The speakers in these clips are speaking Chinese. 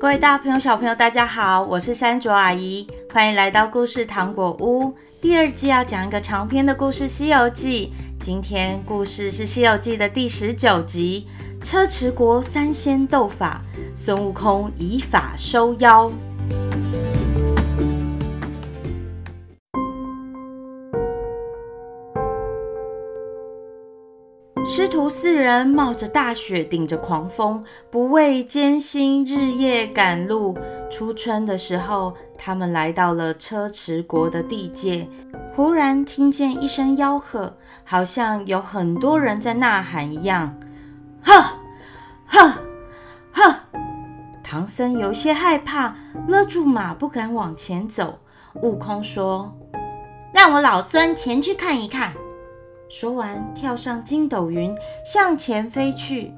各位大朋友、小朋友，大家好，我是山卓阿姨，欢迎来到故事糖果屋。第二季要讲一个长篇的故事《西游记》，今天故事是《西游记》的第十九集《车迟国三仙斗法》，孙悟空以法收妖。四人冒着大雪，顶着狂风，不畏艰辛，日夜赶路。初春的时候，他们来到了车迟国的地界，忽然听见一声吆喝，好像有很多人在呐喊一样。呵，呵，呵！唐僧有些害怕，勒住马，不敢往前走。悟空说：“让我老孙前去看一看。”说完，跳上筋斗云，向前飞去。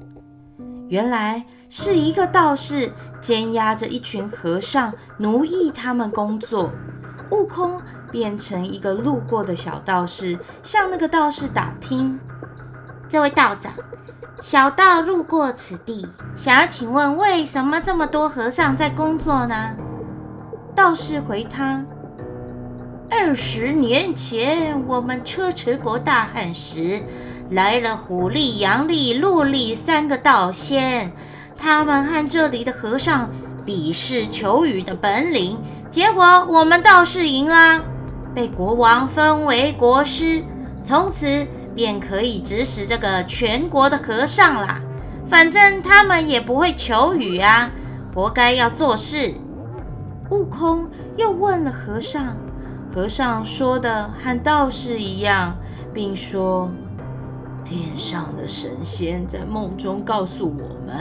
原来是一个道士监押着一群和尚，奴役他们工作。悟空变成一个路过的小道士，向那个道士打听：“这位道长，小道路过此地，想要请问，为什么这么多和尚在工作呢？”道士回他。二十年前，我们车迟国大旱时，来了虎力、阳力、陆力三个道仙，他们和这里的和尚比试求雨的本领，结果我们道士赢了，被国王封为国师，从此便可以指使这个全国的和尚了。反正他们也不会求雨啊，活该要做事。悟空又问了和尚。和尚说的和道士一样，并说：“天上的神仙在梦中告诉我们，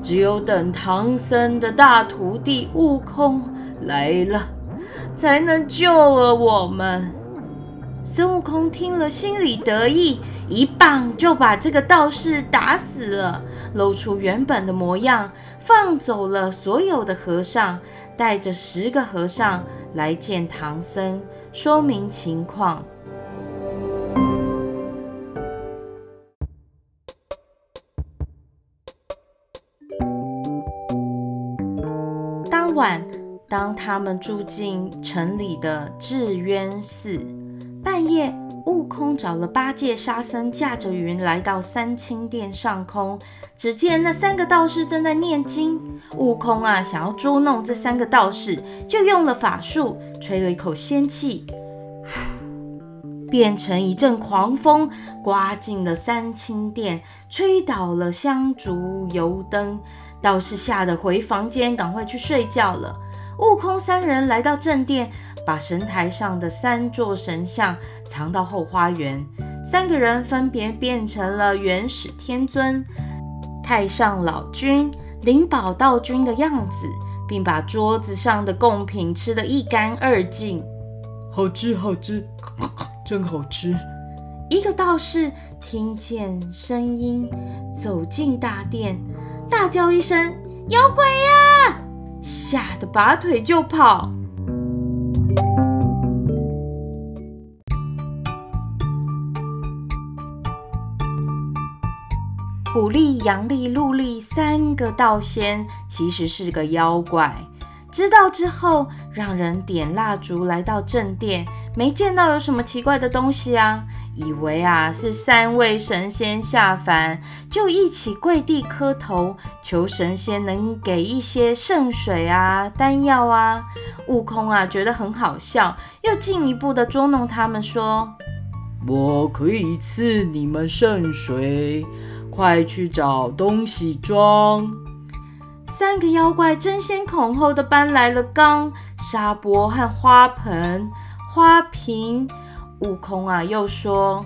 只有等唐僧的大徒弟悟空来了，才能救了我们。”孙悟空听了，心里得意，一棒就把这个道士打死了，露出原本的模样，放走了所有的和尚，带着十个和尚来见唐僧，说明情况。当晚，当他们住进城里的智渊寺。半夜，悟空找了八戒、沙僧，驾着云来到三清殿上空。只见那三个道士正在念经。悟空啊，想要捉弄这三个道士，就用了法术，吹了一口仙气，变成一阵狂风，刮进了三清殿，吹倒了香烛油灯。道士吓得回房间，赶快去睡觉了。悟空三人来到正殿。把神台上的三座神像藏到后花园，三个人分别变成了元始天尊、太上老君、灵宝道君的样子，并把桌子上的贡品吃得一干二净。好吃，好吃，真好吃！一个道士听见声音，走进大殿，大叫一声：“有鬼呀！”吓得拔腿就跑。古力、阳力、陆力三个道仙其实是个妖怪。知道之后，让人点蜡烛来到正殿，没见到有什么奇怪的东西啊，以为啊是三位神仙下凡，就一起跪地磕头，求神仙能给一些圣水啊、丹药啊。悟空啊觉得很好笑，又进一步的捉弄他们说：“我可以赐你们圣水。”快去找东西装！三个妖怪争先恐后的搬来了缸、沙钵和花盆、花瓶。悟空啊，又说：“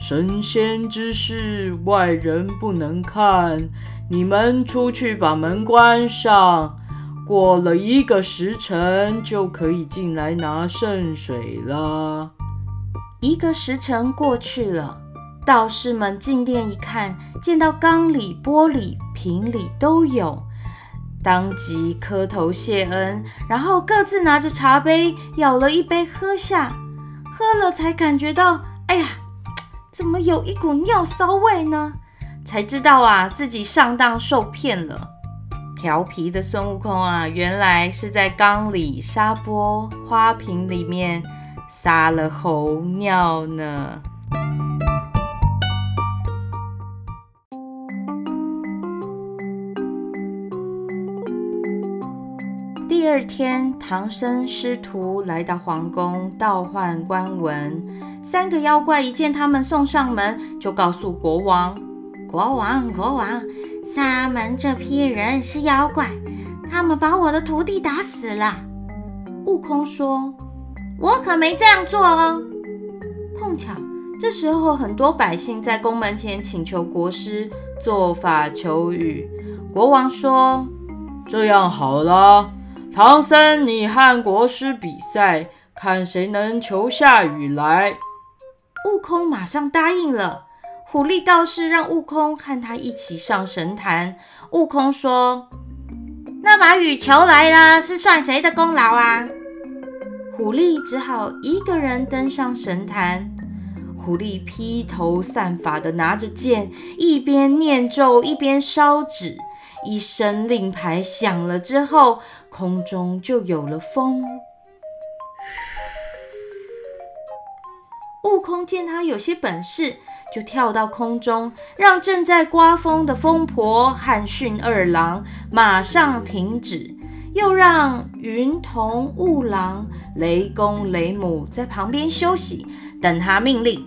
神仙之事，外人不能看。你们出去把门关上，过了一个时辰，就可以进来拿圣水了。”一个时辰过去了。道士们进殿一看，见到缸里、钵里、瓶里都有，当即磕头谢恩，然后各自拿着茶杯舀了一杯喝下，喝了才感觉到，哎呀，怎么有一股尿骚味呢？才知道啊，自己上当受骗了。调皮的孙悟空啊，原来是在缸里沙波花瓶里面撒了猴尿呢。第二天，唐僧师徒来到皇宫倒换官文。三个妖怪一见他们送上门，就告诉国王：“国王，国王，沙门这批人是妖怪，他们把我的徒弟打死了。”悟空说：“我可没这样做哦。”碰巧这时候，很多百姓在宫门前请求国师做法求雨。国王说：“这样好了。”唐僧，你和国师比赛，看谁能求下雨来。悟空马上答应了。虎力道士让悟空和他一起上神坛。悟空说：“那把雨求来了，是算谁的功劳啊？”虎力只好一个人登上神坛。虎力披头散发的拿着剑，一边念咒，一边烧纸。一声令牌响了之后，空中就有了风。悟空见他有些本事，就跳到空中，让正在刮风的风婆和巽二郎马上停止，又让云童、雾郎、雷公、雷母在旁边休息，等他命令。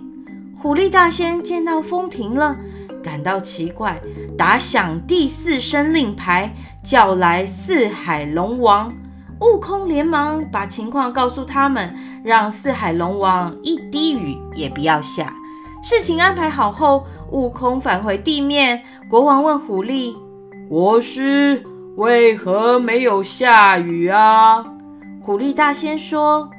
虎力大仙见到风停了。感到奇怪，打响第四声令牌，叫来四海龙王。悟空连忙把情况告诉他们，让四海龙王一滴雨也不要下。事情安排好后，悟空返回地面。国王问虎力：“国师为何没有下雨啊？”虎力大仙说：“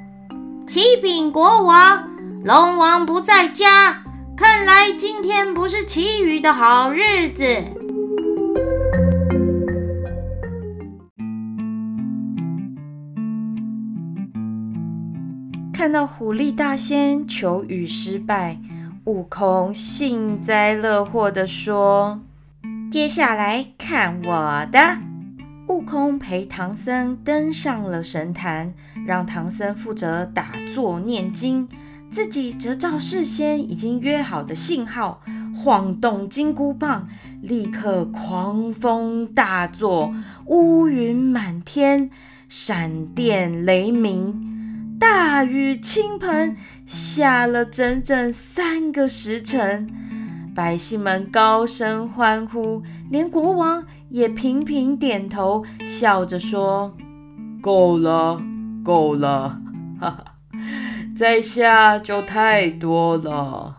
启禀国王，龙王不在家。”看来今天不是祈雨的好日子。看到虎力大仙求雨失败，悟空幸灾乐祸地说：“接下来看我的。”悟空陪唐僧登上了神坛，让唐僧负责打坐念经。自己则照事先已经约好的信号，晃动金箍棒，立刻狂风大作，乌云满天，闪电雷鸣，大雨倾盆，下了整整三个时辰。百姓们高声欢呼，连国王也频频点头，笑着说：“够了，够了。”哈哈。在下就太多了。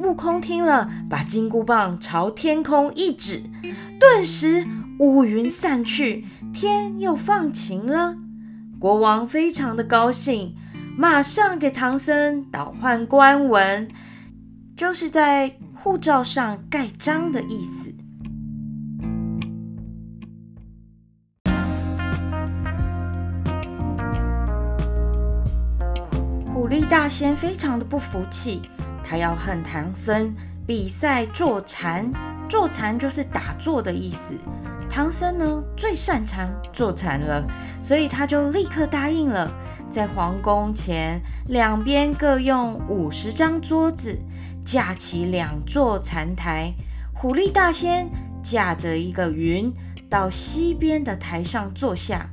悟空听了，把金箍棒朝天空一指，顿时乌云散去，天又放晴了。国王非常的高兴，马上给唐僧倒换官文，就是在护照上盖章的意思。大仙非常的不服气，他要和唐僧比赛坐禅。坐禅就是打坐的意思。唐僧呢，最擅长坐禅了，所以他就立刻答应了。在皇宫前两边各用五十张桌子，架起两座禅台。虎力大仙驾着一个云到西边的台上坐下，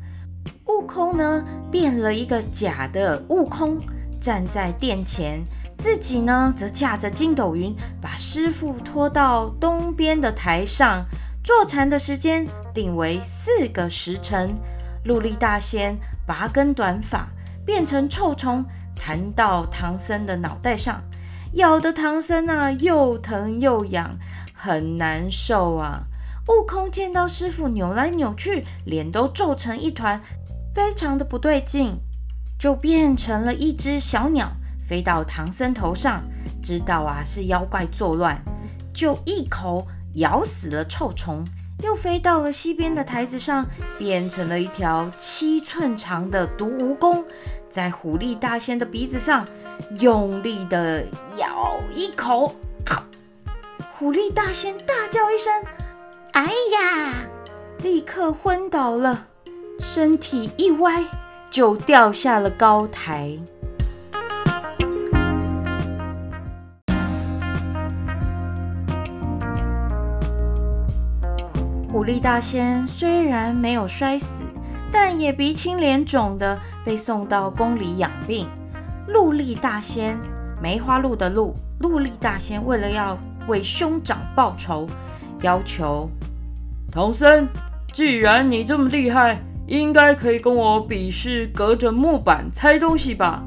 悟空呢，变了一个假的悟空。站在殿前，自己呢则驾着筋斗云，把师父拖到东边的台上。坐禅的时间定为四个时辰。陆力大仙拔根短发，变成臭虫，弹到唐僧的脑袋上，咬得唐僧啊又疼又痒，很难受啊。悟空见到师父扭来扭去，脸都皱成一团，非常的不对劲。就变成了一只小鸟，飞到唐僧头上，知道啊是妖怪作乱，就一口咬死了臭虫，又飞到了西边的台子上，变成了一条七寸长的毒蜈蚣，在虎力大仙的鼻子上用力的咬一口，虎力大仙大叫一声：“哎呀！”立刻昏倒了，身体一歪就掉下了高台。狐狸大仙虽然没有摔死，但也鼻青脸肿的被送到宫里养病。鹿力大仙，梅花鹿的鹿，鹿力大仙为了要为兄长报仇，要求唐僧，既然你这么厉害，应该可以跟我比试隔着木板猜东西吧？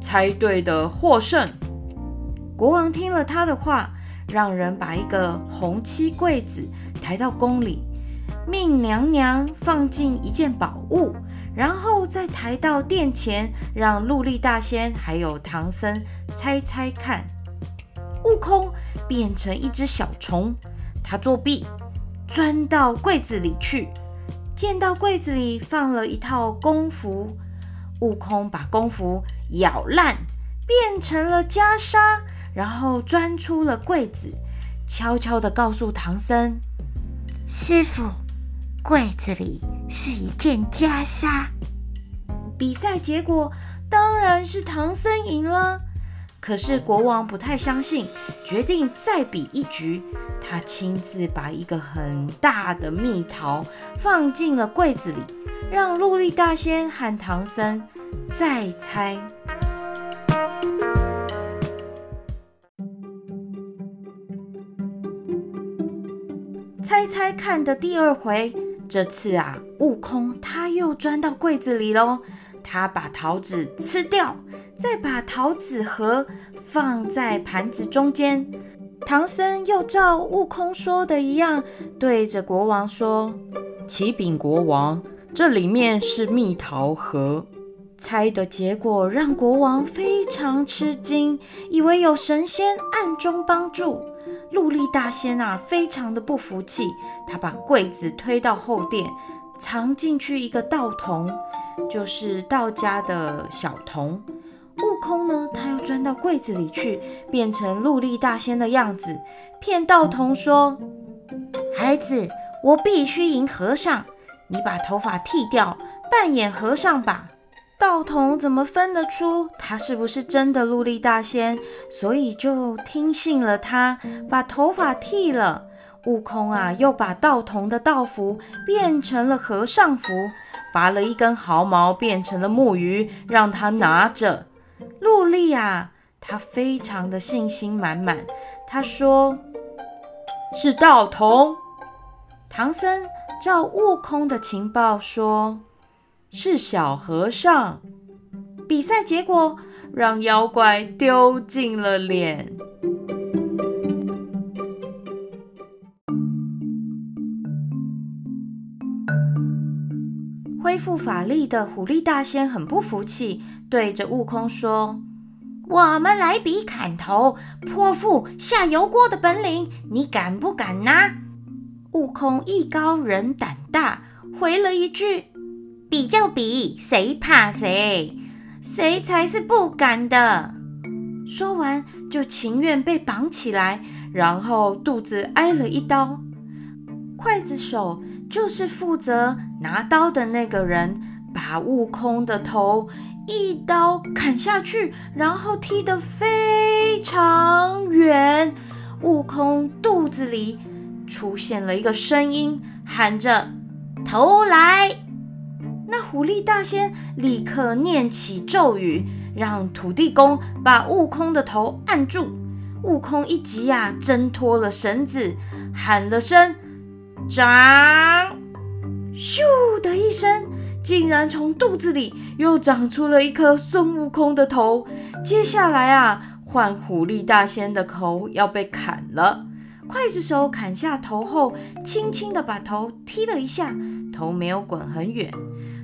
猜对的获胜。国王听了他的话，让人把一个红漆柜子抬到宫里，命娘娘放进一件宝物。然后再抬到殿前，让陆力大仙还有唐僧猜猜看。悟空变成一只小虫，他作弊，钻到柜子里去，见到柜子里放了一套功夫，悟空把功夫咬烂，变成了袈裟，然后钻出了柜子，悄悄地告诉唐僧：“师傅，柜子里。”是一件袈裟。比赛结果当然是唐僧赢了，可是国王不太相信，决定再比一局。他亲自把一个很大的蜜桃放进了柜子里，让陆力大仙和唐僧再猜。猜猜看的第二回。这次啊，悟空他又钻到柜子里喽。他把桃子吃掉，再把桃子核放在盘子中间。唐僧又照悟空说的一样，对着国王说：“启禀国王，这里面是蜜桃核。”猜的结果让国王非常吃惊，以为有神仙暗中帮助。鹿力大仙啊，非常的不服气，他把柜子推到后殿，藏进去一个道童，就是道家的小童。悟空呢，他又钻到柜子里去，变成陆力大仙的样子，骗道童说：“孩子，我必须赢和尚，你把头发剃掉，扮演和尚吧。”道童怎么分得出他是不是真的陆力大仙？所以就听信了他，把头发剃了。悟空啊，又把道童的道服变成了和尚服，拔了一根毫毛变成了木鱼，让他拿着。鹿力啊，她非常的信心满满。她说：“是道童。”唐僧照悟空的情报说。是小和尚。比赛结果让妖怪丢尽了脸。恢复法力的狐狸大仙很不服气，对着悟空说：“我们来比砍头、泼妇、下油锅的本领，你敢不敢呢？”悟空艺高人胆大，回了一句。比就比，谁怕谁？谁才是不敢的？说完，就情愿被绑起来，然后肚子挨了一刀。刽子手就是负责拿刀的那个人，把悟空的头一刀砍下去，然后踢得非常远。悟空肚子里出现了一个声音，喊着：“头来！”那狐狸大仙立刻念起咒语，让土地公把悟空的头按住。悟空一急呀，挣脱了绳子，喊了声“长”，咻的一声，竟然从肚子里又长出了一颗孙悟空的头。接下来啊，换狐狸大仙的头要被砍了。刽子手砍下头后，轻轻地把头踢了一下，头没有滚很远。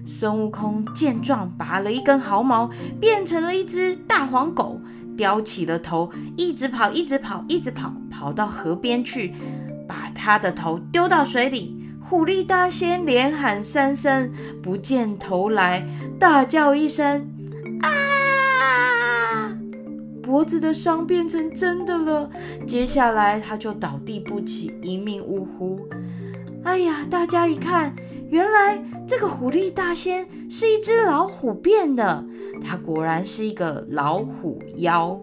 孙悟空见状，拔了一根毫毛，变成了一只大黄狗，叼起了头，一直跑，一直跑，一直跑，跑到河边去，把他的头丢到水里。狐狸大仙连喊三声，不见头来，大叫一声啊！脖子的伤变成真的了，接下来他就倒地不起，一命呜呼。哎呀，大家一看，原来这个虎力大仙是一只老虎变的，它果然是一个老虎妖。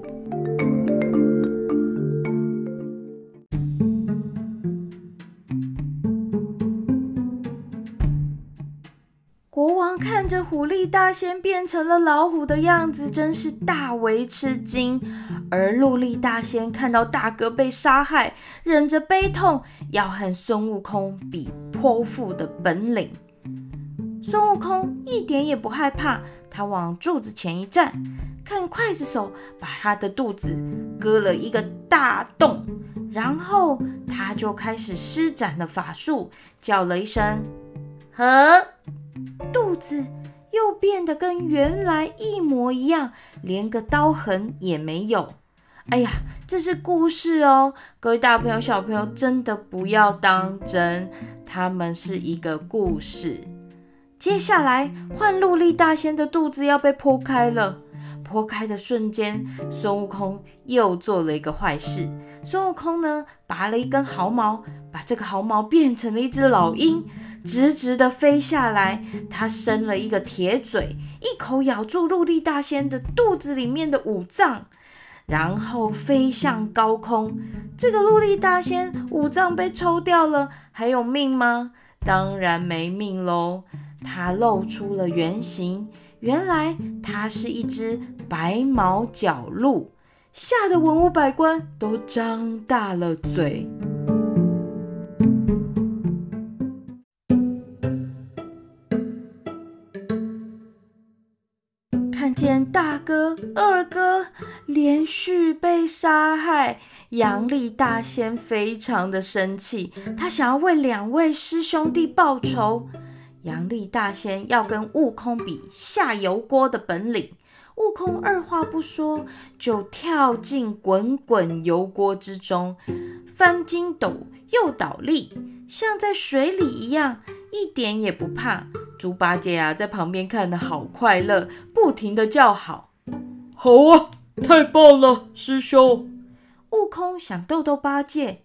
看着虎力大仙变成了老虎的样子，真是大为吃惊。而鹿力大仙看到大哥被杀害，忍着悲痛，要和孙悟空比剖腹的本领。孙悟空一点也不害怕，他往柱子前一站，看刽子手把他的肚子割了一个大洞，然后他就开始施展了法术，叫了一声“和”。肚子又变得跟原来一模一样，连个刀痕也没有。哎呀，这是故事哦，各位大朋友、小朋友真的不要当真，他们是一个故事。接下来换陆力大仙的肚子要被剖开了，剖开的瞬间，孙悟空又做了一个坏事。孙悟空呢，拔了一根毫毛，把这个毫毛变成了一只老鹰。直直的飞下来，它伸了一个铁嘴，一口咬住陆地大仙的肚子里面的五脏，然后飞向高空。这个陆地大仙五脏被抽掉了，还有命吗？当然没命喽！它露出了原形，原来它是一只白毛角鹿，吓得文武百官都张大了嘴。哥、二哥连续被杀害，杨力大仙非常的生气，他想要为两位师兄弟报仇。杨力大仙要跟悟空比下油锅的本领，悟空二话不说就跳进滚滚油锅之中，翻筋斗又倒立，像在水里一样。一点也不怕，猪八戒啊，在旁边看得好快乐，不停地叫好。好啊，太棒了，师兄！悟空想逗逗八戒，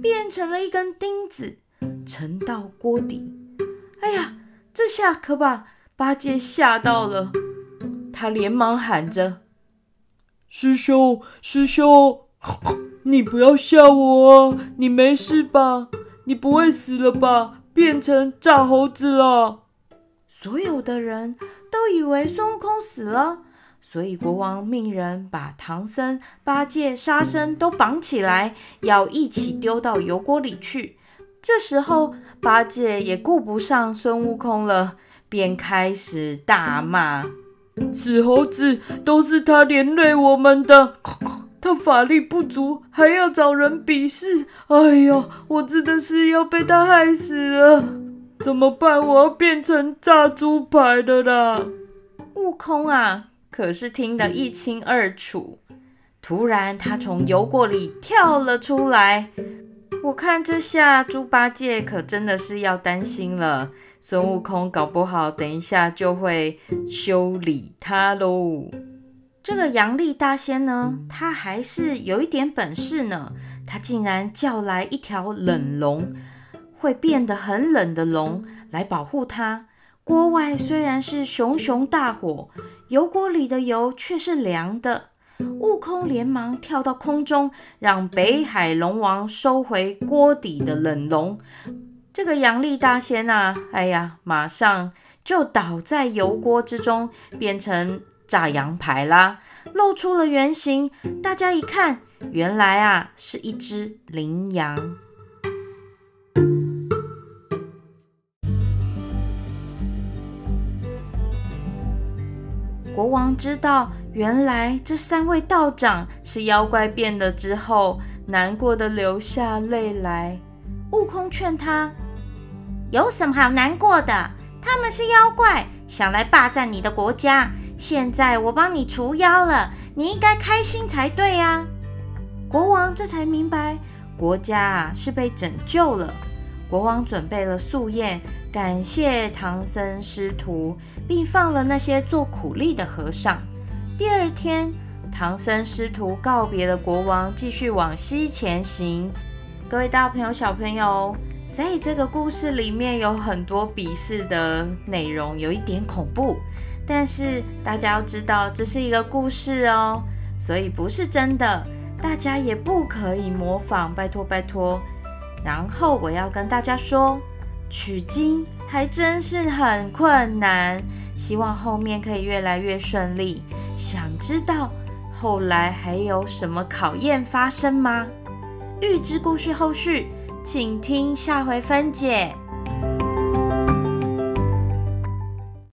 变成了一根钉子，沉到锅底。哎呀，这下可把八戒吓到了，他连忙喊着：“师兄，师兄，你不要吓我啊！你没事吧？你不会死了吧？”变成炸猴子了，所有的人都以为孙悟空死了，所以国王命人把唐僧、八戒、沙僧都绑起来，要一起丢到油锅里去。这时候，八戒也顾不上孙悟空了，便开始大骂：“死猴子，都是他连累我们的。”他法力不足，还要找人比试。哎呀，我真的是要被他害死了！怎么办？我要变成炸猪排的啦！悟空啊，可是听得一清二楚。突然，他从油锅里跳了出来。我看这下猪八戒可真的是要担心了。孙悟空搞不好等一下就会修理他喽。这个杨丽大仙呢，他还是有一点本事呢。他竟然叫来一条冷龙，会变得很冷的龙来保护他。锅外虽然是熊熊大火，油锅里的油却是凉的。悟空连忙跳到空中，让北海龙王收回锅底的冷龙。这个阳力大仙啊，哎呀，马上就倒在油锅之中，变成。炸羊排啦，露出了原形。大家一看，原来啊是一只羚羊。国王知道，原来这三位道长是妖怪变的之后，难过的流下泪来。悟空劝他：“有什么好难过的？他们是妖怪，想来霸占你的国家。”现在我帮你除妖了，你应该开心才对呀！国王这才明白，国家啊是被拯救了。国王准备了素宴，感谢唐僧师徒，并放了那些做苦力的和尚。第二天，唐僧师徒告别了国王，继续往西前行。各位大朋友、小朋友，在这个故事里面有很多鄙视的内容，有一点恐怖。但是大家要知道，这是一个故事哦，所以不是真的，大家也不可以模仿，拜托拜托。然后我要跟大家说，取经还真是很困难，希望后面可以越来越顺利。想知道后来还有什么考验发生吗？预知故事后续，请听下回分解。